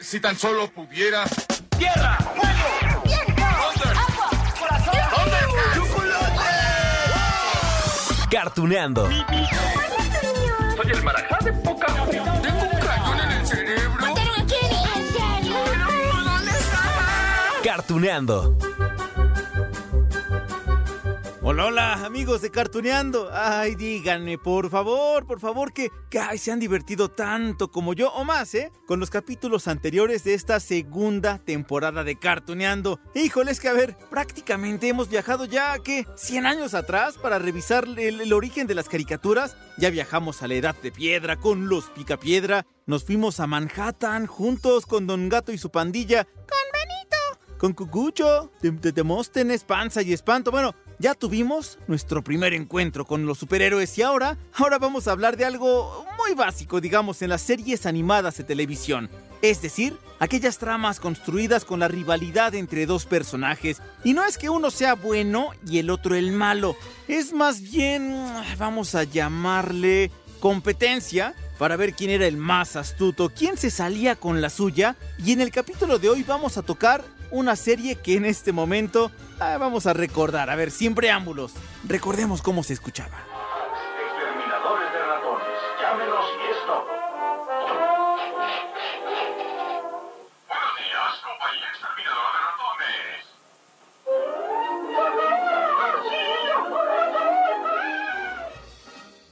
Si tan solo pudiera. ¡Tierra! ¡Fuego! ¡Viento! ¡Agua! ¡Corazón! ¡Chocolate! Cartuneando. Soy el marajá de poca. Tengo un cañón en el cerebro. ¿Dónde está? Cartuneando. Hola, hola, amigos de Cartuneando. Ay, díganme, por favor, por favor, que, que se han divertido tanto como yo, o más, ¿eh? Con los capítulos anteriores de esta segunda temporada de Cartuneando. Híjoles, que a ver, prácticamente hemos viajado ya, ¿qué? 100 años atrás para revisar el, origen de las caricaturas. Ya viajamos a la Edad de Piedra con los Picapiedra. Nos fuimos a Manhattan juntos con Don Gato y su pandilla. Con Benito. Con Cucucho, de Demóstenes, Panza y Espanto. Bueno, ya tuvimos nuestro primer encuentro con los superhéroes y ahora, ahora vamos a hablar de algo muy básico, digamos, en las series animadas de televisión. Es decir, aquellas tramas construidas con la rivalidad entre dos personajes. Y no es que uno sea bueno y el otro el malo. Es más bien, vamos a llamarle competencia para ver quién era el más astuto, quién se salía con la suya. Y en el capítulo de hoy vamos a tocar una serie que en este momento ah, vamos a recordar. A ver, sin preámbulos, recordemos cómo se escuchaba.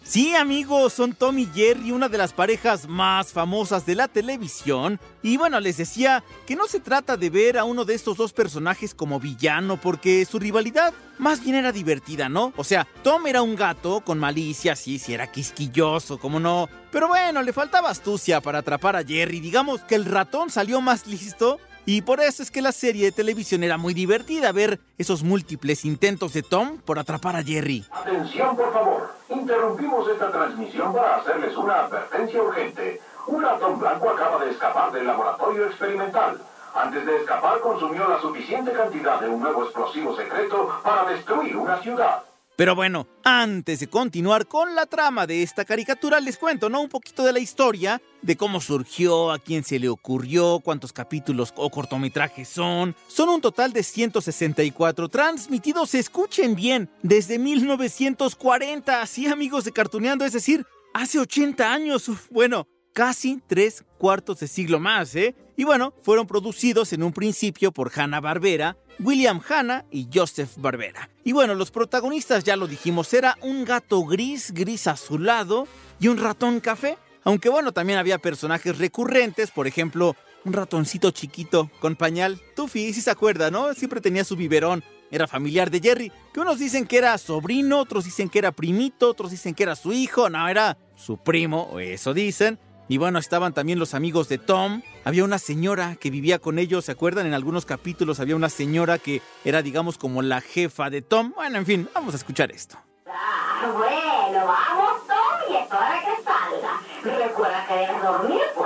Sí, amigos, son Tom y Jerry, una de las parejas más famosas de la televisión. Y bueno, les decía que no se trata de ver a uno de estos dos personajes como villano, porque su rivalidad más bien era divertida, ¿no? O sea, Tom era un gato con malicia, sí, sí, era quisquilloso, como no. Pero bueno, le faltaba astucia para atrapar a Jerry. Digamos que el ratón salió más listo y por eso es que la serie de televisión era muy divertida ver esos múltiples intentos de Tom por atrapar a Jerry. Atención, por favor. Interrumpimos esta transmisión para hacerles una advertencia urgente. Un ratón blanco acaba de escapar del laboratorio experimental. Antes de escapar, consumió la suficiente cantidad de un nuevo explosivo secreto para destruir una ciudad. Pero bueno, antes de continuar con la trama de esta caricatura, les cuento, ¿no? Un poquito de la historia, de cómo surgió, a quién se le ocurrió, cuántos capítulos o cortometrajes son. Son un total de 164 transmitidos, escuchen bien, desde 1940, así amigos de Cartuneando, es decir, hace 80 años. Bueno, casi tres cuartos de siglo más, ¿eh? Y bueno, fueron producidos en un principio por Hanna-Barbera, William Hanna y Joseph Barbera. Y bueno, los protagonistas ya lo dijimos, era un gato gris, gris azulado y un ratón café. Aunque bueno, también había personajes recurrentes, por ejemplo, un ratoncito chiquito con pañal. Tuffy, si se acuerda, ¿no? Siempre tenía su biberón. Era familiar de Jerry, que unos dicen que era sobrino, otros dicen que era primito, otros dicen que era su hijo, no, era su primo, eso dicen. Y bueno, estaban también los amigos de Tom. Había una señora que vivía con ellos, ¿se acuerdan? En algunos capítulos había una señora que era, digamos, como la jefa de Tom. Bueno, en fin, vamos a escuchar esto. Ah, bueno, vamos, Tom, y es hora que salga. Recuerda que dormir fuera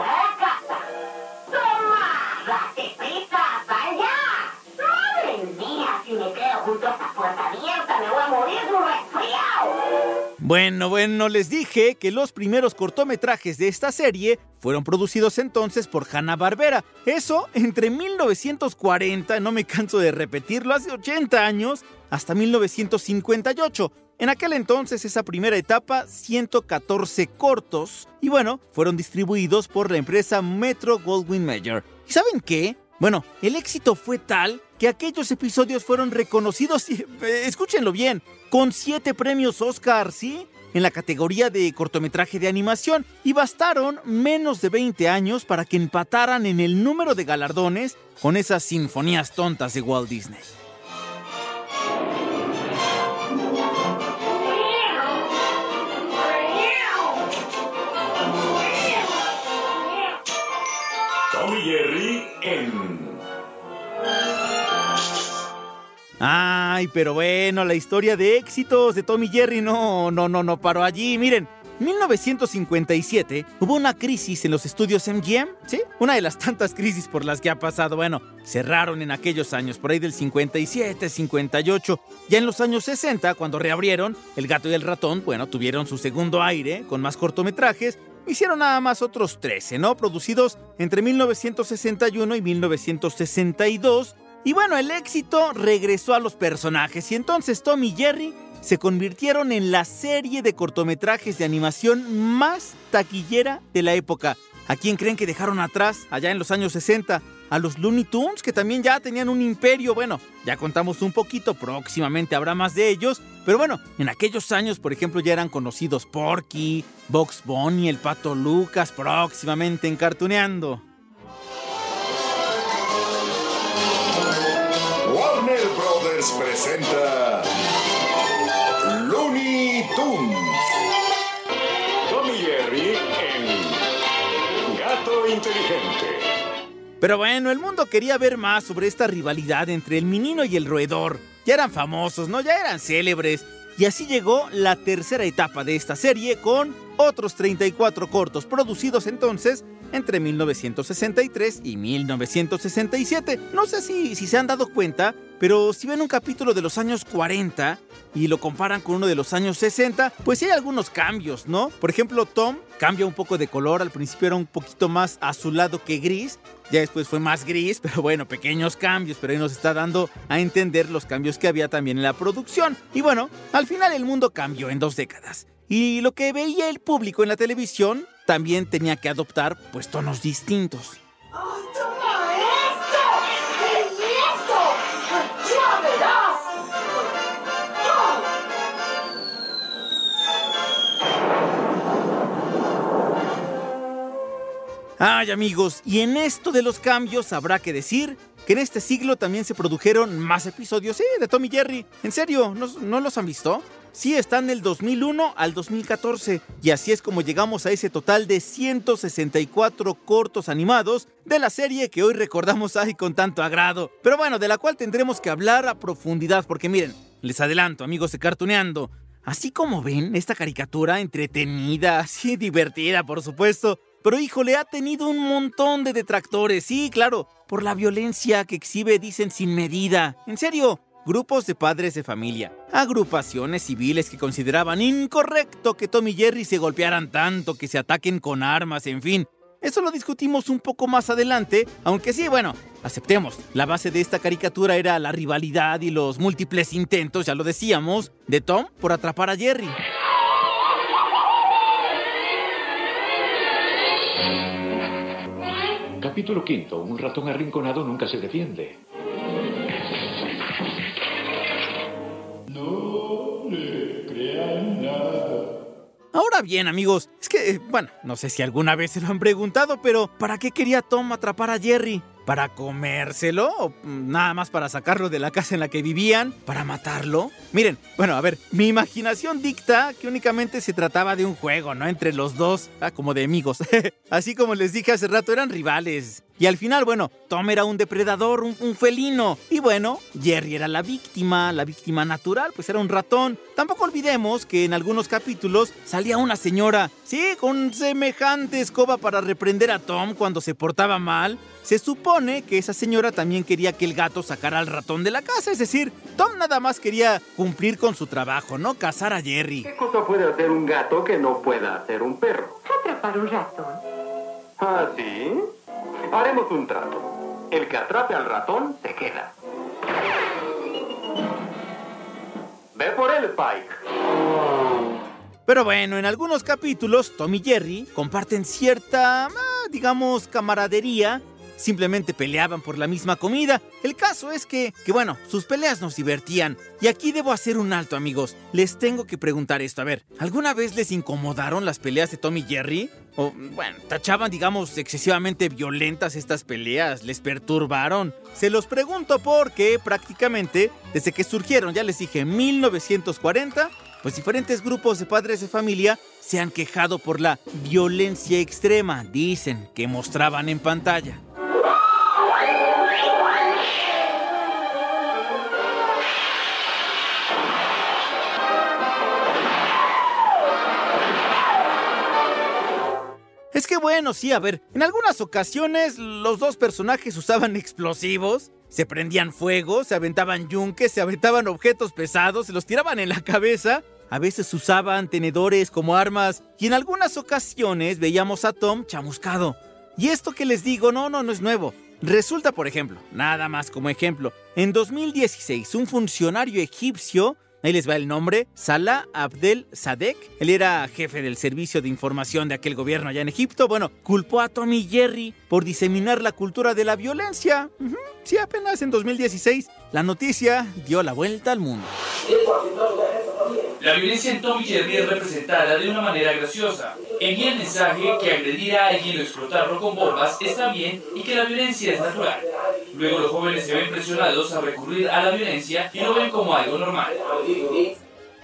Bueno, bueno, les dije que los primeros cortometrajes de esta serie fueron producidos entonces por Hanna-Barbera. Eso entre 1940, no me canso de repetirlo, hace 80 años, hasta 1958. En aquel entonces, esa primera etapa, 114 cortos, y bueno, fueron distribuidos por la empresa Metro Goldwyn Mayer. ¿Y saben qué? Bueno, el éxito fue tal que aquellos episodios fueron reconocidos, eh, escúchenlo bien, con siete premios Oscar, ¿sí? En la categoría de cortometraje de animación, y bastaron menos de 20 años para que empataran en el número de galardones con esas sinfonías tontas de Walt Disney. Pero bueno, la historia de éxitos de Tom y Jerry no, no, no, no paró allí. Miren, 1957 hubo una crisis en los estudios MGM, ¿sí? Una de las tantas crisis por las que ha pasado. Bueno, cerraron en aquellos años, por ahí del 57, 58. Ya en los años 60, cuando reabrieron, El gato y el ratón, bueno, tuvieron su segundo aire con más cortometrajes. hicieron nada más otros 13, ¿no? Producidos entre 1961 y 1962. Y bueno, el éxito regresó a los personajes y entonces Tom y Jerry se convirtieron en la serie de cortometrajes de animación más taquillera de la época. ¿A quién creen que dejaron atrás allá en los años 60? A los Looney Tunes, que también ya tenían un imperio. Bueno, ya contamos un poquito, próximamente habrá más de ellos. Pero bueno, en aquellos años, por ejemplo, ya eran conocidos Porky, Box Bunny, el Pato Lucas, próximamente en Cartuneando. Presenta Looney Tunes. Tommy Jerry en Gato Inteligente. Pero bueno, el mundo quería ver más sobre esta rivalidad entre el menino y el roedor. Ya eran famosos, ¿no? Ya eran célebres. Y así llegó la tercera etapa de esta serie con otros 34 cortos producidos entonces entre 1963 y 1967. No sé si, si se han dado cuenta, pero si ven un capítulo de los años 40 y lo comparan con uno de los años 60, pues hay algunos cambios, ¿no? Por ejemplo, Tom cambia un poco de color, al principio era un poquito más azulado que gris, ya después fue más gris, pero bueno, pequeños cambios, pero ahí nos está dando a entender los cambios que había también en la producción. Y bueno, al final el mundo cambió en dos décadas. Y lo que veía el público en la televisión también tenía que adoptar pues tonos distintos. ¡Ay, Ay amigos, y en esto de los cambios habrá que decir que en este siglo también se produjeron más episodios sí, de Tommy Jerry. En serio, ¿no, ¿no los han visto? Sí, están del 2001 al 2014 y así es como llegamos a ese total de 164 cortos animados de la serie que hoy recordamos ahí con tanto agrado. Pero bueno, de la cual tendremos que hablar a profundidad porque miren, les adelanto amigos de Cartuneando, así como ven esta caricatura entretenida, así divertida por supuesto, pero híjole, ha tenido un montón de detractores, sí, claro, por la violencia que exhibe, dicen sin medida. En serio, grupos de padres de familia, agrupaciones civiles que consideraban incorrecto que Tom y Jerry se golpearan tanto, que se ataquen con armas, en fin. Eso lo discutimos un poco más adelante, aunque sí, bueno, aceptemos, la base de esta caricatura era la rivalidad y los múltiples intentos, ya lo decíamos, de Tom por atrapar a Jerry. Capítulo quinto. Un ratón arrinconado nunca se defiende. Ahora bien, amigos, es que, eh, bueno, no sé si alguna vez se lo han preguntado, pero ¿para qué quería Tom atrapar a Jerry? ¿Para comérselo? ¿O mm, nada más para sacarlo de la casa en la que vivían? ¿Para matarlo? Miren, bueno, a ver, mi imaginación dicta que únicamente se trataba de un juego, ¿no? Entre los dos, ah, como de amigos. Así como les dije hace rato, eran rivales. Y al final, bueno, Tom era un depredador, un, un, felino. Y bueno, Jerry era la víctima, la víctima natural, pues era un ratón. Tampoco olvidemos que en algunos capítulos salía una señora, sí, con semejante escoba para reprender a Tom cuando se portaba mal. Se supone que esa señora también quería que el gato sacara al ratón de la casa, es decir, Tom nada más quería cumplir con su trabajo, no cazar a Jerry. ¿Qué cosa puede hacer un gato que no pueda hacer un perro? Atrapar un ratón. ¿Ah, sí? Haremos un trato. El que atrape al ratón se queda. Ve por él, Pike. Pero bueno, en algunos capítulos, Tom y Jerry comparten cierta, ah, digamos, camaradería. Simplemente peleaban por la misma comida. El caso es que, que, bueno, sus peleas nos divertían. Y aquí debo hacer un alto, amigos. Les tengo que preguntar esto. A ver, ¿alguna vez les incomodaron las peleas de Tom y Jerry? O, bueno, tachaban, digamos, excesivamente violentas estas peleas. ¿Les perturbaron? Se los pregunto porque prácticamente, desde que surgieron, ya les dije, 1940, pues diferentes grupos de padres de familia se han quejado por la violencia extrema, dicen, que mostraban en pantalla. Es que bueno, sí, a ver, en algunas ocasiones los dos personajes usaban explosivos, se prendían fuego, se aventaban yunques, se aventaban objetos pesados, se los tiraban en la cabeza. A veces usaban tenedores como armas y en algunas ocasiones veíamos a Tom chamuscado. Y esto que les digo, no, no, no es nuevo. Resulta, por ejemplo, nada más como ejemplo, en 2016 un funcionario egipcio Ahí les va el nombre, Salah Abdel Sadek. Él era jefe del servicio de información de aquel gobierno allá en Egipto. Bueno, culpó a Tommy Jerry por diseminar la cultura de la violencia. Ujú, Sí, apenas en 2016 la noticia dio la vuelta al mundo. La violencia en Tom y Jerry es representada de una manera graciosa. Envía el mensaje que agredir a alguien o explotarlo con bombas está bien y que la violencia es natural. Luego los jóvenes se ven presionados a recurrir a la violencia y lo ven como algo normal.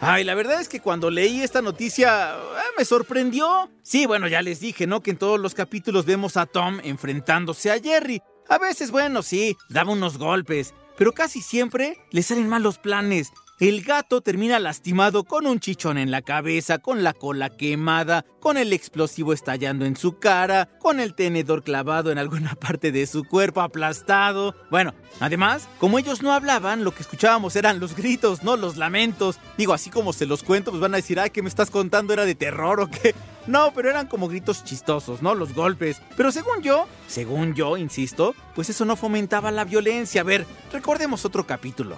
Ay, la verdad es que cuando leí esta noticia eh, me sorprendió. Sí, bueno, ya les dije, ¿no? Que en todos los capítulos vemos a Tom enfrentándose a Jerry. A veces, bueno, sí, daba unos golpes, pero casi siempre le salen mal los planes. El gato termina lastimado con un chichón en la cabeza, con la cola quemada, con el explosivo estallando en su cara, con el tenedor clavado en alguna parte de su cuerpo aplastado. Bueno, además, como ellos no hablaban, lo que escuchábamos eran los gritos, no los lamentos. Digo, así como se los cuento, pues van a decir, ay, ¿qué me estás contando? ¿Era de terror o qué? No, pero eran como gritos chistosos, ¿no? Los golpes. Pero según yo, según yo, insisto, pues eso no fomentaba la violencia. A ver, recordemos otro capítulo.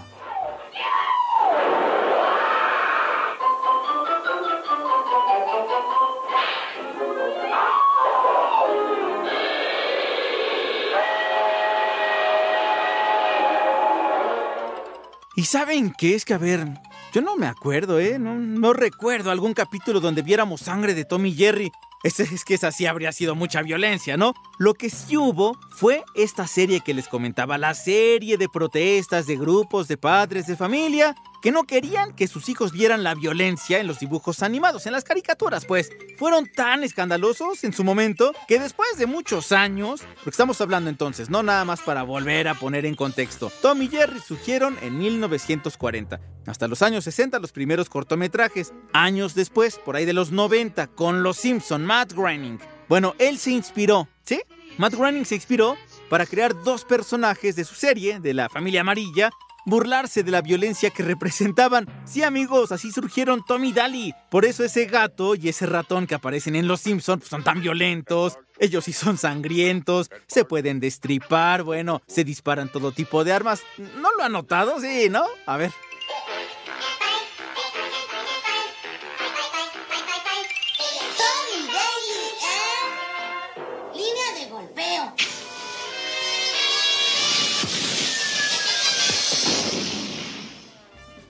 ¿Y saben qué? Es que, a ver, yo no me acuerdo, ¿eh? No, recuerdo algún capítulo donde viéramos sangre de Tommy Jerry. Es, es que esa sí habría sido mucha violencia, ¿no? Lo que sí hubo fue esta serie que les comentaba, la serie de protestas de grupos de padres de familia que no querían que sus hijos vieran la violencia en los dibujos animados, en las caricaturas, pues. Fueron tan escandalosos en su momento que después de muchos años, porque estamos hablando entonces, no nada más para volver a poner en contexto, Tom y Jerry surgieron en 1940. Hasta los años 60 los primeros cortometrajes. Años después, por ahí de los 90, con Los Simpson, Matt Groening. Bueno, él se inspiró, ¿sí? Matt Groening se inspiró para crear dos personajes de su serie, de la familia amarilla, burlarse de la violencia que representaban. Sí, amigos, así surgieron Tom y Daly. Por eso ese gato y ese ratón que aparecen en Los Simpsons son tan violentos. Ellos sí son sangrientos, se pueden destripar, bueno, se disparan todo tipo de armas. ¿No lo han notado? Sí, ¿no? A ver.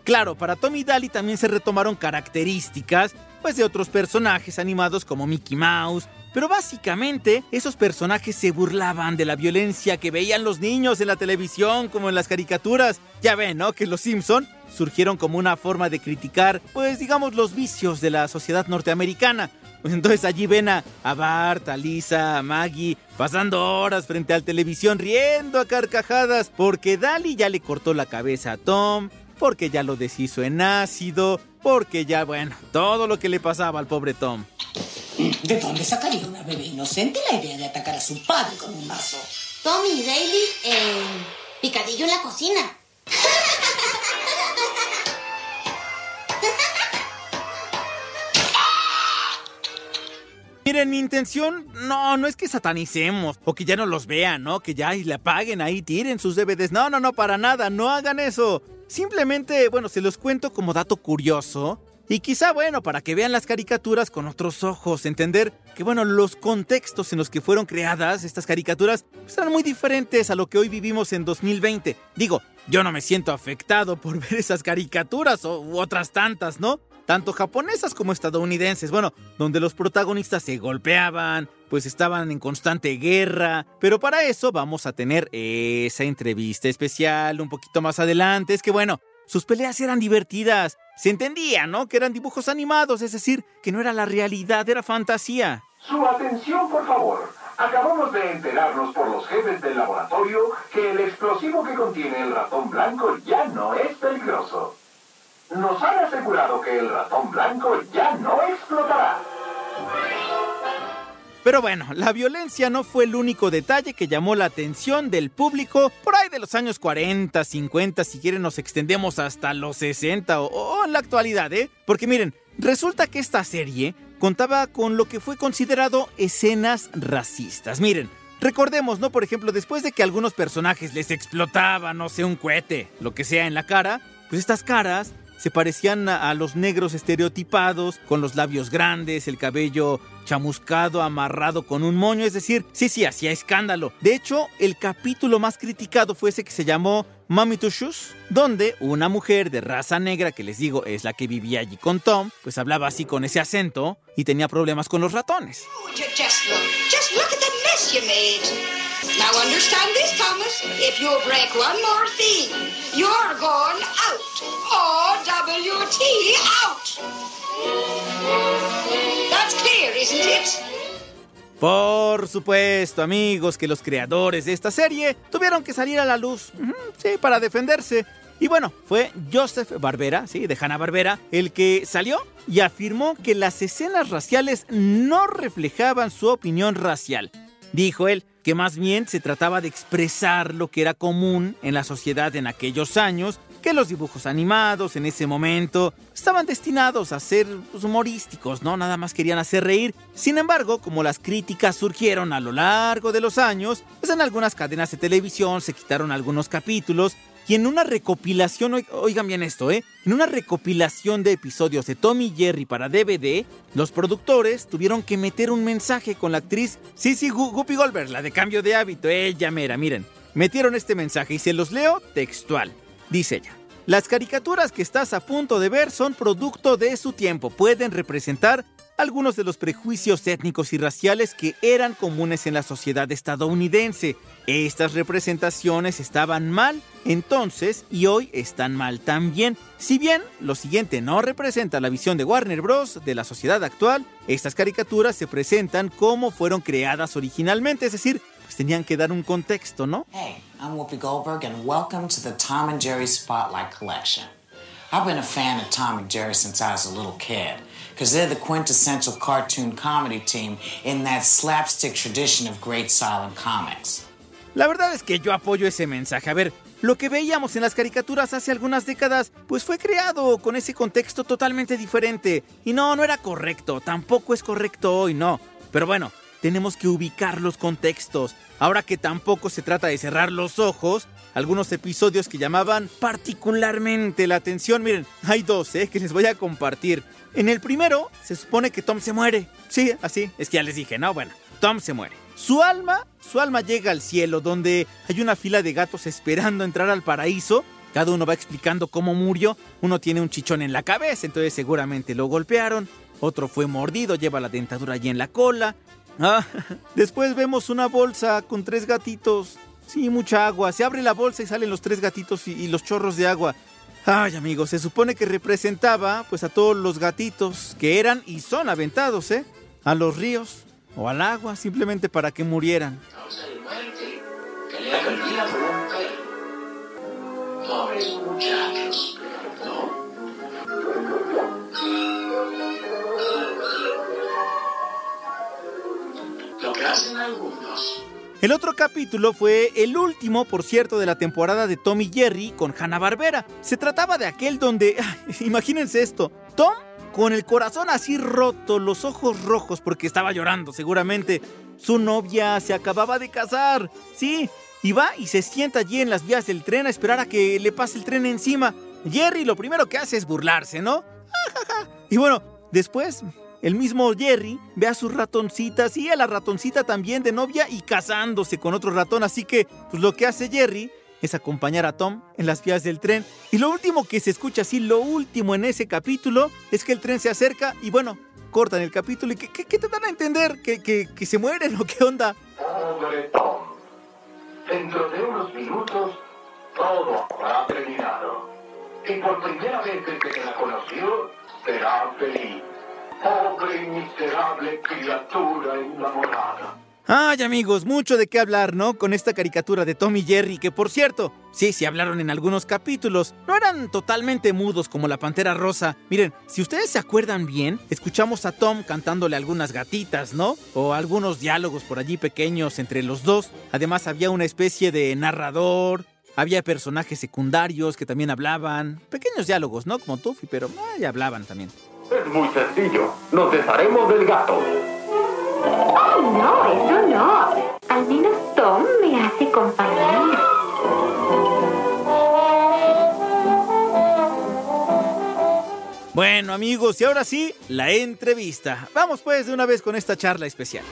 Claro, para Tommy Daly también se retomaron características pues de otros personajes animados como Mickey Mouse, pero básicamente esos personajes se burlaban de la violencia que veían los niños en la televisión como en las caricaturas. Ya ven, ¿no? Que los Simpson surgieron como una forma de criticar, pues digamos, los vicios de la sociedad norteamericana. Pues entonces allí ven a, a Bart, a Lisa, a Maggie, pasando horas frente a la televisión riendo a carcajadas porque Daly ya le cortó la cabeza a Tom, porque ya lo deshizo en ácido, porque ya, bueno, todo lo que le pasaba al pobre Tom. ¿De dónde sacaría una bebé inocente la idea de atacar a su padre con un mazo? Tommy Daly en picadillo en la cocina. Miren, mi intención no, no es que satanicemos o que ya no los vean, ¿no? Que ya y le apaguen ahí, tiren sus DVDs. No, no, no, para nada, no hagan eso. Simplemente, bueno, se los cuento como dato curioso. Y quizá, bueno, para que vean las caricaturas con otros ojos, entender que, bueno, los contextos en los que fueron creadas estas caricaturas pues, eran muy diferentes a lo que hoy vivimos en 2020. Digo, yo no me siento afectado por ver esas caricaturas o, u otras tantas, ¿no? Tanto japonesas como estadounidenses, bueno, donde los protagonistas se golpeaban, pues estaban en constante guerra. Pero para eso vamos a tener esa entrevista especial un poquito más adelante. Es que bueno, sus peleas eran divertidas. Se entendía, ¿no? Que eran dibujos animados, es decir, que no era la realidad, era fantasía. Su atención, por favor. Acabamos de enterarnos por los jefes del laboratorio que el explosivo que contiene el ratón blanco ya no es peligroso. Nos han asegurado que el ratón blanco ya no explotará. Pero bueno, la violencia no fue el único detalle que llamó la atención del público por ahí de los años 40, 50, si quieren nos extendemos hasta los 60 o, en la actualidad, ¿eh? Porque miren, resulta que esta serie contaba con lo que fue considerado escenas racistas. Miren, recordemos, ¿no? Por ejemplo, después de que algunos personajes les explotaba, no sé, un cohete, lo que sea en la cara, pues estas caras se parecían a, los negros estereotipados, con los labios grandes, el cabello chamuscado, amarrado con un moño, es decir, sí, sí, hacía escándalo. De hecho, el capítulo más criticado fue ese que se llamó Mommy Two Shoes, donde una mujer de raza negra, que les digo es la que vivía allí con Tom, pues hablaba así con ese acento y tenía problemas con los ratones. Now understand this, Thomas. If you break one more thing, you're going out. Por supuesto, amigos, que los creadores de esta serie tuvieron que salir a la luz, sí, para defenderse. Y bueno, fue Joseph Barbera, sí, de Hanna-Barbera, el que salió y afirmó que las escenas raciales no reflejaban su opinión racial. Dijo él que más bien se trataba de expresar lo que era común en la sociedad en aquellos años, que los dibujos animados en ese momento estaban destinados a ser pues, humorísticos, ¿no? Nada más querían hacer reír. Sin embargo, como las críticas surgieron a lo largo de los años, pues en algunas cadenas de televisión se quitaron algunos capítulos y en una recopilación, oi- oigan bien esto, ¿eh? En una recopilación de episodios de Tommy y Jerry para DVD, los productores tuvieron que meter un mensaje con la actriz Sissy Gu- Guppy Goldberg, la de cambio de hábito, ella mera, miren. Metieron este mensaje y se los leo textual. Dice ella. Las caricaturas que estás a punto de ver son producto de su tiempo. Pueden representar algunos de los prejuicios étnicos y raciales que eran comunes en la sociedad estadounidense. Estas representaciones estaban mal entonces y hoy están mal también. Si bien lo siguiente no representa la visión de Warner Bros. de la sociedad actual, estas caricaturas se presentan como fueron creadas originalmente, es decir, tenían que dar un contexto, ¿no? Hey, I'm Whoopi Goldberg, and welcome to the Tom and Jerry Spotlight Collection. I've been a fan of Tom and Jerry since I was a little kid, because they're the quintessential cartoon comedy team in that slapstick tradition of great silent comics. La verdad es que yo apoyo ese mensaje. A ver, lo que veíamos en las caricaturas hace algunas décadas, pues fue creado con ese contexto totalmente diferente. Y no, no era correcto, tampoco es correcto hoy, no. Pero bueno, tenemos que ubicar los contextos. Ahora que tampoco se trata de cerrar los ojos, algunos episodios que llamaban particularmente la atención, miren, hay dos, ¿eh? Que les voy a compartir. En el primero, se supone que Tom se muere. Sí, así, es que ya les dije, no, bueno, Tom se muere. Su alma, su alma llega al cielo, donde hay una fila de gatos esperando entrar al paraíso. Cada uno va explicando cómo murió. Uno tiene un chichón en la cabeza, entonces seguramente lo golpearon. Otro fue mordido, lleva la dentadura allí en la cola. Ah, después vemos una bolsa con tres gatitos. Sí, mucha agua. Se abre la bolsa y salen los tres gatitos y, y los chorros de agua. Ay, amigos, se supone que representaba pues a todos los gatitos que eran y son aventados, ¿eh? A los ríos o al agua simplemente para que murieran. Pobres muchachos, ¿no? El otro capítulo fue el último, por cierto, de la temporada de Tom y Jerry con Hanna-Barbera. Se trataba de aquel donde, imagínense esto, Tom con el corazón así roto, los ojos rojos porque estaba llorando seguramente. Su novia se acababa de casar, sí, y va y se sienta allí en las vías del tren a esperar a que le pase el tren encima. Jerry lo primero que hace es burlarse, ¿no? Y bueno, después el mismo Jerry ve a sus ratoncitas y a la ratoncita también de novia y casándose con otro ratón. Así que, pues lo que hace Jerry es acompañar a Tom en las vías del tren. Y lo último que se escucha así, lo último en ese capítulo, es que el tren se acerca y bueno, cortan el capítulo. ¿Y qué, qué- te dan a entender? ¿Que, que, que se mueren o qué onda? Pobre Tom. Dentro de unos minutos, todo habrá terminado. Y por primera vez desde que la conoció, será feliz. Pobre y miserable criatura enamorada. Ay amigos, mucho de qué hablar, ¿no? Con esta caricatura de Tom y Jerry, que por cierto, sí, sí hablaron en algunos capítulos, no eran totalmente mudos como la Pantera Rosa. Miren, si ustedes se acuerdan bien, escuchamos a Tom cantándole algunas gatitas, ¿no? O algunos diálogos por allí pequeños entre los dos. Además había una especie de narrador, había personajes secundarios que también hablaban, pequeños diálogos, ¿no? Como Tuffy, pero ay, hablaban también. Es muy sencillo. Nos desharemos del gato. Oh, no, eso no. Al menos Tom me hace compañía. Bueno amigos, y ahora sí, la entrevista. Vamos pues de una vez con esta charla especial.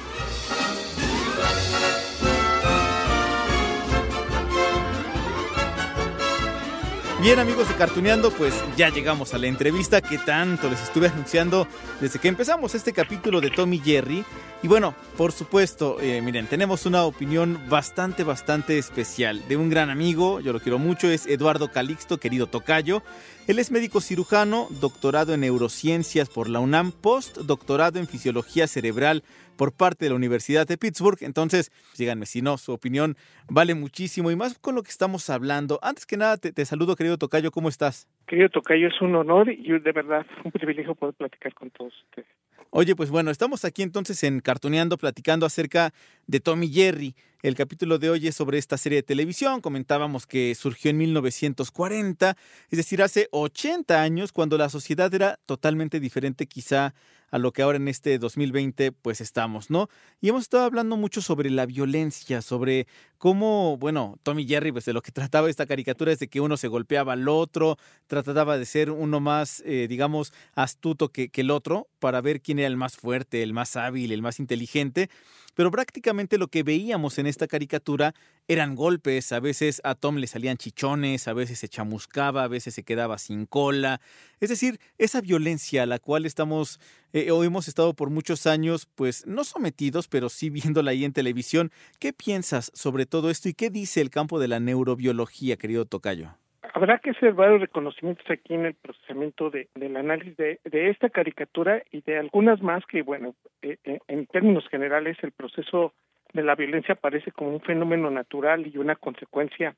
Bien amigos de Cartuneando, pues ya llegamos a la entrevista que tanto les estuve anunciando desde que empezamos este capítulo de Tommy Jerry. Y bueno, por supuesto, eh, miren, tenemos una opinión bastante, bastante especial de un gran amigo, yo lo quiero mucho, es Eduardo Calixto, querido Tocayo. Él es médico cirujano, doctorado en neurociencias por la UNAM, postdoctorado en fisiología cerebral por parte de la Universidad de Pittsburgh. Entonces, díganme si no, su opinión vale muchísimo y más con lo que estamos hablando. Antes que nada, te, te saludo, querido Tocayo, ¿cómo estás? Querido Tocayo, es un honor y de verdad un privilegio poder platicar con todos ustedes. Oye, pues bueno, estamos aquí entonces en Cartoneando platicando acerca de Tommy Jerry. El capítulo de hoy es sobre esta serie de televisión. Comentábamos que surgió en 1940, es decir, hace 80 años, cuando la sociedad era totalmente diferente quizá a lo que ahora en este 2020 pues estamos, ¿no? Y hemos estado hablando mucho sobre la violencia, sobre cómo, bueno, Tommy Jerry, pues de lo que trataba esta caricatura es de que uno se golpeaba al otro, trataba de ser uno más, eh, digamos, astuto que, que el otro para ver quién era el más fuerte, el más hábil, el más inteligente pero prácticamente lo que veíamos en esta caricatura eran golpes, a veces a Tom le salían chichones, a veces se chamuscaba, a veces se quedaba sin cola, es decir, esa violencia a la cual estamos eh, o hemos estado por muchos años, pues no sometidos, pero sí viéndola ahí en televisión. ¿Qué piensas sobre todo esto y qué dice el campo de la neurobiología, querido Tocayo? Habrá que hacer varios reconocimientos aquí en el procesamiento de, del análisis de, esta caricatura y de algunas más que, bueno, eh, eh, en términos generales el proceso de la violencia aparece como un fenómeno natural y una consecuencia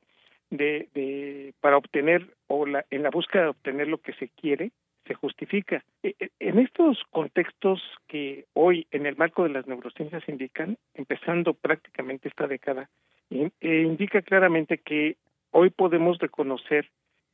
de, de para obtener o la, en la búsqueda de obtener lo que se quiere se justifica. E, en estos contextos que hoy en el marco de las neurociencias indican, empezando prácticamente esta década, eh, indica claramente que hoy podemos reconocer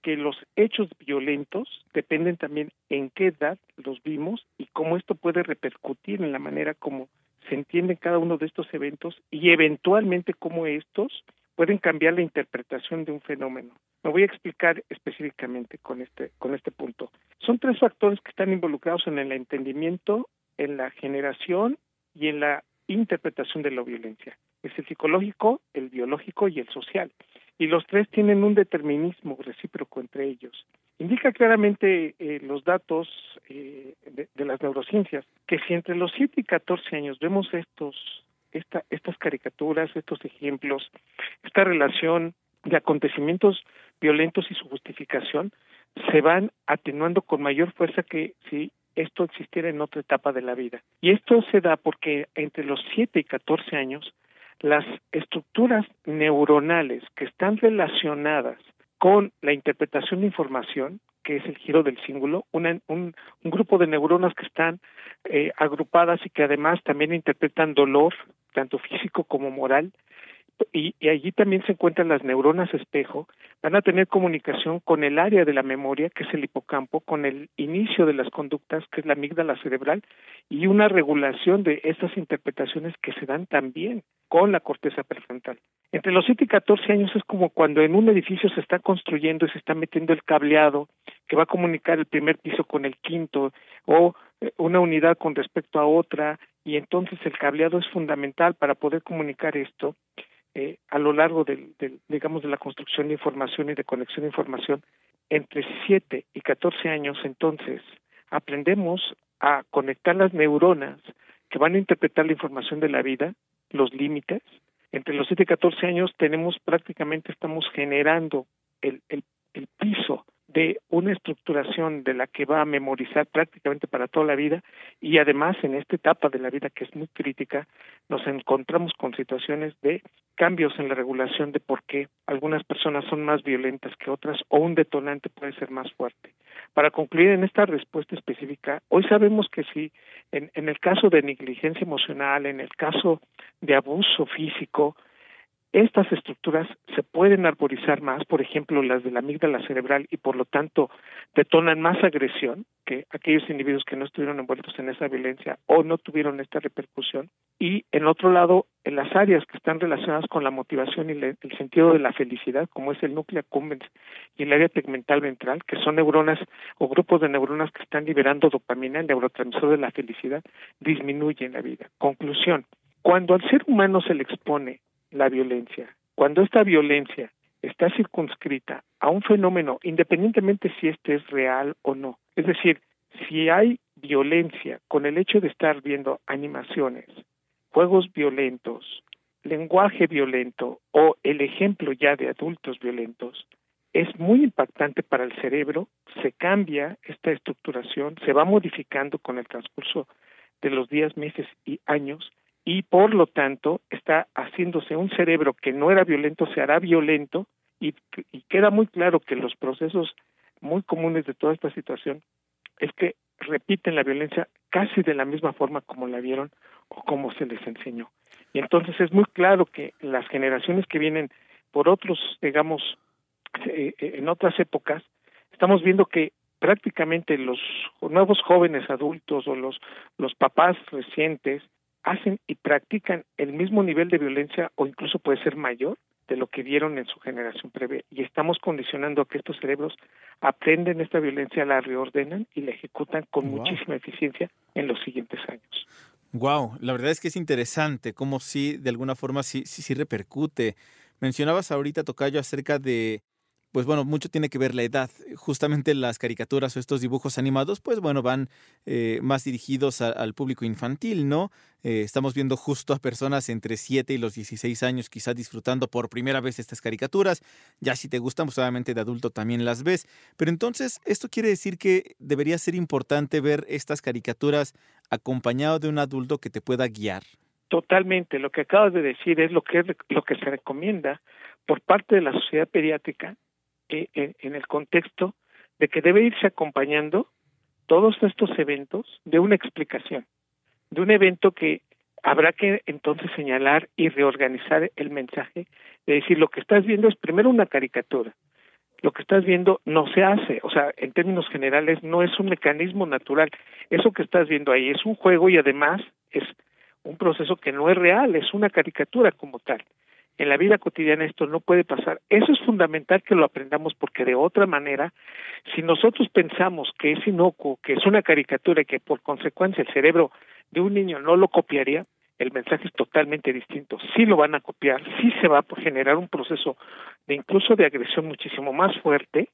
que los hechos violentos dependen también en qué edad los vimos y cómo esto puede repercutir en la manera como se entienden cada uno de estos eventos y eventualmente cómo estos pueden cambiar la interpretación de un fenómeno. Me voy a explicar específicamente con este con este punto. Son tres factores que están involucrados en el entendimiento, en la generación y en la interpretación de la violencia. Es el psicológico, el biológico y el social y los tres tienen un determinismo recíproco entre ellos. Indica claramente eh, los datos eh, de, las neurociencias que si entre los 7 y 14 años vemos estos, esta, estas caricaturas, estos ejemplos, esta relación de acontecimientos violentos y su justificación, se van atenuando con mayor fuerza que si esto existiera en otra etapa de la vida. Y esto se da porque entre los 7 y 14 años las estructuras neuronales que están relacionadas con la interpretación de información, que es el giro del símbolo, una, un, un, grupo de neuronas que están eh, agrupadas y que además también interpretan dolor, tanto físico como moral, y, y, allí también se encuentran las neuronas espejo, van a tener comunicación con el área de la memoria, que es el hipocampo, con el inicio de las conductas, que es la amígdala cerebral, y una regulación de estas interpretaciones que se dan también con la corteza prefrontal. Entre los 7 y 14 años es como cuando en un edificio se está construyendo y se está metiendo el cableado que va a comunicar el primer piso con el quinto o una unidad con respecto a otra y entonces el cableado es fundamental para poder comunicar esto eh, a lo largo del, del, digamos de la construcción de información y de conexión de información entre 7 y 14 años entonces aprendemos a conectar las neuronas que van a interpretar la información de la vida los límites. Entre los 7 y 14 años tenemos prácticamente, estamos generando el, el, el piso de una estructuración de la que va a memorizar prácticamente para toda la vida y además en esta etapa de la vida que es muy crítica nos encontramos con situaciones de cambios en la regulación de por qué algunas personas son más violentas que otras o un detonante puede ser más fuerte. Para concluir en esta respuesta específica, hoy sabemos que si en, en el caso de negligencia emocional, en el caso de abuso físico, estas estructuras se pueden arborizar más, por ejemplo, las de la amígdala cerebral y por lo tanto detonan más agresión que aquellos individuos que no estuvieron envueltos en esa violencia o no tuvieron esta repercusión. Y en otro lado, en las áreas que están relacionadas con la motivación y el sentido de la felicidad, como es el núcleo accumbens y el área tegmental ventral, que son neuronas o grupos de neuronas que están liberando dopamina, el neurotransmisor de la felicidad, disminuye en la vida. Conclusión, cuando al ser humano se le expone la violencia. Cuando esta violencia está circunscrita a un fenómeno, independientemente si este es real o no, es decir, si hay violencia con el hecho de estar viendo animaciones, juegos violentos, lenguaje violento o el ejemplo ya de adultos violentos, es muy impactante para el cerebro, se cambia esta estructuración, se va modificando con el transcurso de los días, meses y años y por lo tanto está haciéndose un cerebro que no era violento, se hará violento y, queda muy claro que los procesos muy comunes de toda esta situación es que repiten la violencia casi de la misma forma como la vieron o como se les enseñó. Y entonces es muy claro que las generaciones que vienen por otros, digamos, eh, eh, en otras épocas, estamos viendo que prácticamente los nuevos jóvenes adultos o los, los papás recientes hacen y practican el mismo nivel de violencia o incluso puede ser mayor de lo que vieron en su generación previa y estamos condicionando a que estos cerebros aprenden esta violencia, la reordenan y la ejecutan con muchísima eficiencia en los siguientes años. Wow, la verdad es que es interesante cómo sí, de alguna forma sí, sí, sí repercute. Mencionabas ahorita, Tocayo, acerca de pues bueno, mucho tiene que ver la edad. Justamente las caricaturas o estos dibujos animados, pues bueno, van eh, más dirigidos al público infantil, ¿no? Eh, estamos viendo justo a personas entre 7 y los 16 años quizás disfrutando por primera vez estas caricaturas. Ya si te gustan, pues obviamente de adulto también las ves. Pero entonces, ¿esto quiere decir que debería ser importante ver estas caricaturas acompañado de un adulto que te pueda guiar? Totalmente, lo que acabas de decir es lo que, lo que se recomienda por parte de la sociedad pediátrica eh, en, el contexto de que debe irse acompañando todos estos eventos de una explicación, de un evento que habrá que entonces señalar y reorganizar el mensaje, de decir lo que estás viendo es primero una caricatura, lo que estás viendo no se hace, o sea, en términos generales no es un mecanismo natural, eso que estás viendo ahí es un juego y además es un proceso que no es real, es una caricatura como tal en la vida cotidiana esto no puede pasar. Eso es fundamental que lo aprendamos porque de otra manera, si nosotros pensamos que es inocuo, que es una caricatura y que por consecuencia el cerebro de un niño no lo copiaría, el mensaje es totalmente distinto. Sí lo van a copiar, sí se va a generar un proceso de incluso de agresión muchísimo más fuerte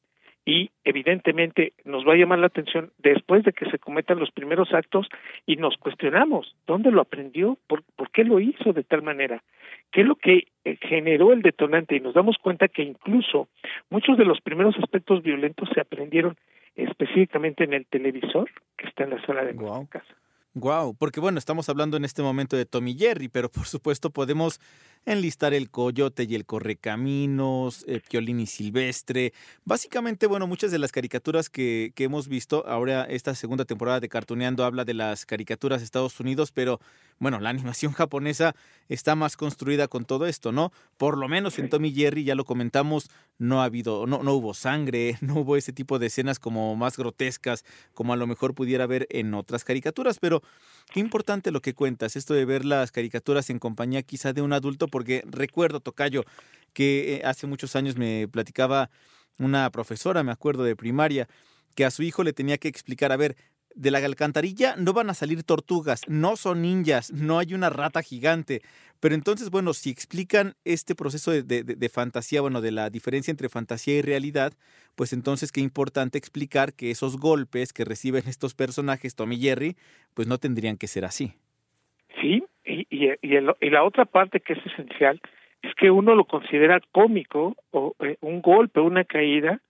y evidentemente nos va a llamar la atención después de que se cometan los primeros actos y nos cuestionamos dónde lo aprendió, por, por qué lo hizo de tal manera, qué es lo que eh, generó el detonante y nos damos cuenta que incluso muchos de los primeros aspectos violentos se aprendieron específicamente en el televisor que está en la sala de casa. Wow, porque bueno, estamos hablando en este momento de Tommy Jerry, pero por supuesto podemos enlistar el Coyote y el Correcaminos, eh, Piolín y Silvestre. Básicamente, bueno, muchas de las caricaturas que, que hemos visto, ahora esta segunda temporada de Cartuneando habla de las caricaturas de Estados Unidos, pero bueno, la animación japonesa está más construida con todo esto, ¿no? Por lo menos en Tommy Jerry, ya lo comentamos, no ha habido, no, no hubo sangre, no hubo ese tipo de escenas como más grotescas, como a lo mejor pudiera haber en otras caricaturas, pero qué importante lo que cuentas, esto de ver las caricaturas en compañía quizá de un adulto, porque recuerdo, Tocayo, que eh, hace muchos años me platicaba una profesora, me acuerdo de primaria, que a su hijo le tenía que explicar, a ver, de la alcantarilla no van a salir tortugas, no son ninjas, no hay una rata gigante. Pero entonces, bueno, si explican este proceso de, fantasía, bueno, de la diferencia entre fantasía y realidad, pues entonces qué importante explicar que esos golpes que reciben estos personajes, Tommy y Jerry, pues no tendrían que ser así. Sí, y, y, y la otra parte que es esencial es que uno lo considera cómico o eh, un golpe, una caída,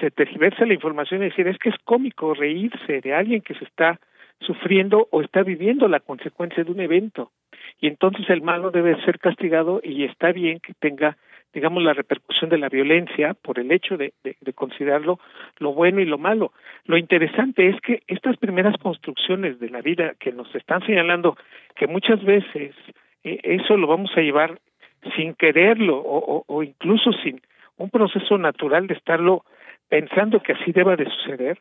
se tergiversa la información y decir es que es cómico reírse de alguien que se está sufriendo o está viviendo la consecuencia de un evento y entonces el malo debe ser castigado y está bien que tenga digamos la repercusión de la violencia por el hecho de, de, de, considerarlo lo bueno y lo malo. Lo interesante es que estas primeras construcciones de la vida que nos están señalando que muchas veces eh, eso lo vamos a llevar sin quererlo o, o incluso sin un proceso natural de estarlo pensando que así deba de suceder,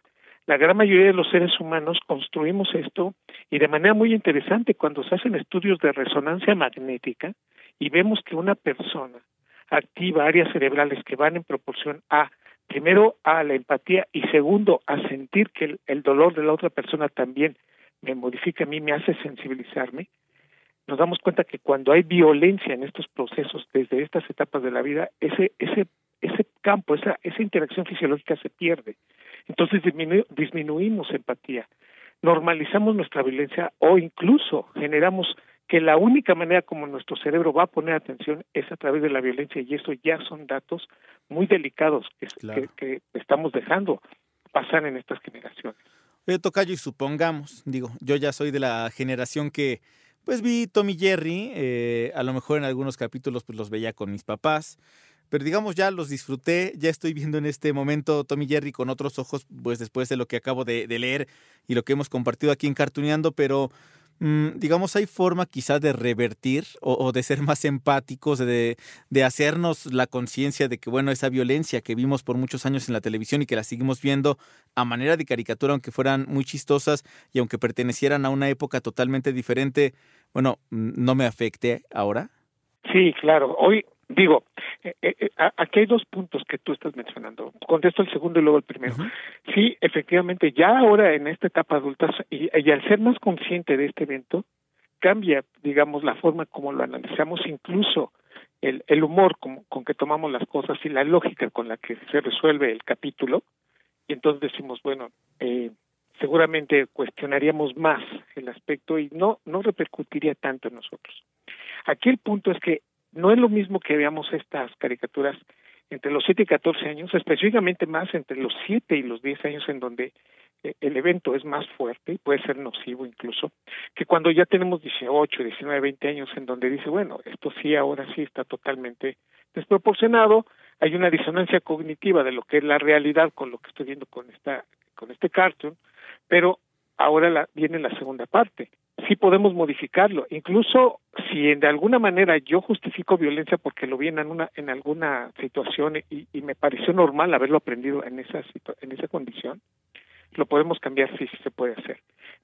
la gran mayoría de los seres humanos construimos esto y de manera muy interesante cuando se hacen estudios de resonancia magnética y vemos que una persona activa áreas cerebrales que van en proporción a primero a la empatía y segundo a sentir que el, dolor de la otra persona también me modifica a mí, me hace sensibilizarme, nos damos cuenta que cuando hay violencia en estos procesos desde estas etapas de la vida, ese ese ese campo, esa esa interacción fisiológica se pierde. Entonces disminu disminuimos empatía, normalizamos nuestra violencia o incluso generamos que la única manera como nuestro cerebro va a poner atención es a través de la violencia y eso ya son datos muy delicados que, claro. que, que estamos dejando pasar en estas generaciones. Oye, Tocayo, y supongamos, digo, yo ya soy de la generación que pues vi Tommy Jerry, eh, a lo mejor en algunos capítulos pues los veía con mis papás, pero digamos ya los disfruté, ya estoy viendo en este momento Tommy Jerry con otros ojos, pues después de lo que acabo de, de leer y lo que hemos compartido aquí en Cartuneando, pero digamos, hay forma quizá de revertir o, o de ser más empáticos, de, de hacernos la conciencia de que, bueno, esa violencia que vimos por muchos años en la televisión y que la seguimos viendo a manera de caricatura, aunque fueran muy chistosas y aunque pertenecieran a una época totalmente diferente, bueno, no me afecte ahora. Sí, claro. Hoy, digo, eh, eh, aquí hay dos puntos que tú estás mencionando. Contesto el segundo y luego el primero. Uh -huh. Sí, efectivamente, ya ahora en esta etapa adulta y, y, al ser más consciente de este evento, cambia, digamos, la forma como lo analizamos, incluso el, el humor con, con que tomamos las cosas y la lógica con la que se resuelve el capítulo. Y entonces decimos, bueno, eh, seguramente cuestionaríamos más el aspecto y no, no repercutiría tanto en nosotros. Aquí el punto es que no es lo mismo que veamos estas caricaturas entre los 7 y 14 años, específicamente más entre los 7 y los 10 años en donde el evento es más fuerte y puede ser nocivo incluso, que cuando ya tenemos 18, 19, 20 años en donde dice, bueno, esto sí, ahora sí está totalmente desproporcionado, hay una disonancia cognitiva de lo que es la realidad con lo que estoy viendo con esta con este cartoon, pero ahora la, viene la segunda parte. Sí podemos modificarlo, incluso si de alguna manera yo justifico violencia porque lo vi en, una, en alguna situación y, y me pareció normal haberlo aprendido en esa, en esa condición, lo podemos cambiar, sí, sí se puede hacer.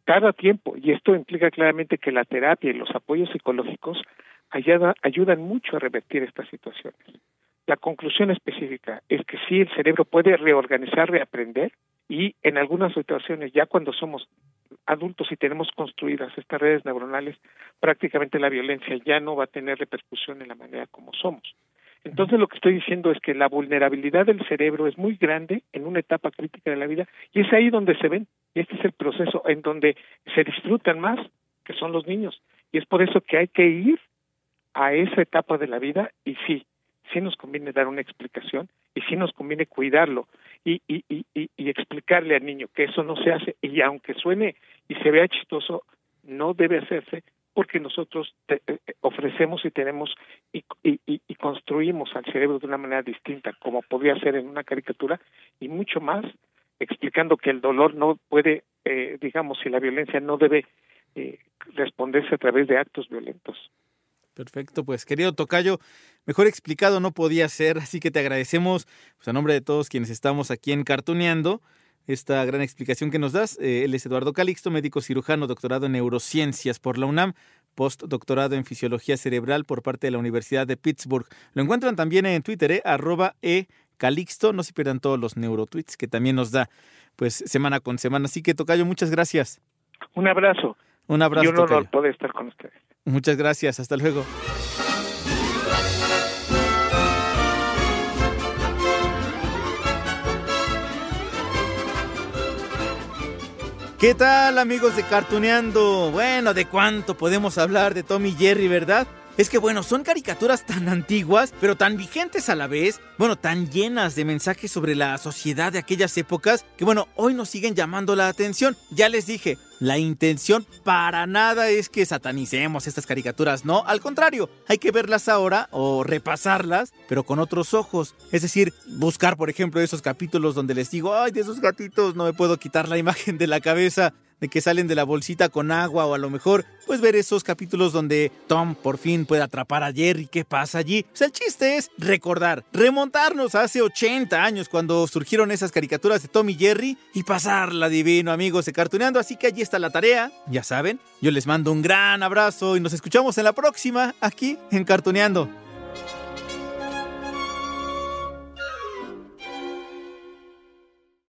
Cada tiempo, y esto implica claramente que la terapia y los apoyos psicológicos ayuda, ayudan mucho a revertir estas situaciones. La conclusión específica es que sí, el cerebro puede reorganizar, reaprender, y en algunas situaciones, ya cuando somos adultos y tenemos construidas estas redes neuronales, prácticamente la violencia ya no va a tener repercusión en la manera como somos. Entonces lo que estoy diciendo es que la vulnerabilidad del cerebro es muy grande en una etapa crítica de la vida y es ahí donde se ven, y este es el proceso en donde se disfrutan más, que son los niños. Y es por eso que hay que ir a esa etapa de la vida y sí, sí nos conviene dar una explicación y sí nos conviene cuidarlo y, y, y, y, explicarle al niño que eso no se hace y aunque suene y se vea chistoso, no debe hacerse porque nosotros te, eh, ofrecemos y tenemos y, y, y, construimos al cerebro de una manera distinta, como podría ser en una caricatura, y mucho más explicando que el dolor no puede, eh, digamos, si la violencia no debe eh, responderse a través de actos violentos. Perfecto, pues querido Tocayo, mejor explicado no podía ser, así que te agradecemos pues, a nombre de todos quienes estamos aquí en Cartuneando esta gran explicación que nos das. Eh, él es Eduardo Calixto, médico cirujano, doctorado en neurociencias por la UNAM, postdoctorado en fisiología cerebral por parte de la Universidad de Pittsburgh. Lo encuentran también en Twitter, eh, arroba e no se pierdan todos los neurotweets que también nos da pues semana con semana. Así que Tocayo, muchas gracias. Un abrazo. Un abrazo. Y un honor poder estar con ustedes. Muchas gracias, hasta luego. ¿Qué tal amigos de Cartuneando? Bueno, ¿de cuánto podemos hablar de Tommy Jerry, verdad? es que bueno, son caricaturas tan antiguas, pero tan vigentes a la vez, bueno, tan llenas de mensajes sobre la sociedad de aquellas épocas, que bueno, hoy nos siguen llamando la atención. Ya les dije, la intención para nada es que satanicemos estas caricaturas, no, al contrario, hay que verlas ahora o repasarlas, pero con otros ojos. Es decir, buscar, por ejemplo, esos capítulos donde les digo, ay, de esos gatitos no me puedo quitar la imagen de la cabeza de que salen de la bolsita con agua o a lo mejor pues ver esos capítulos donde Tom por fin puede atrapar a Jerry, ¿qué pasa allí? Pues el chiste es recordar, remontarnos a hace 80 años cuando surgieron esas caricaturas de Tom y Jerry y pasarla divino amigos de Cartuneando, así que allí está la tarea, ya saben, yo les mando un gran abrazo y nos escuchamos en la próxima aquí en Cartuneando.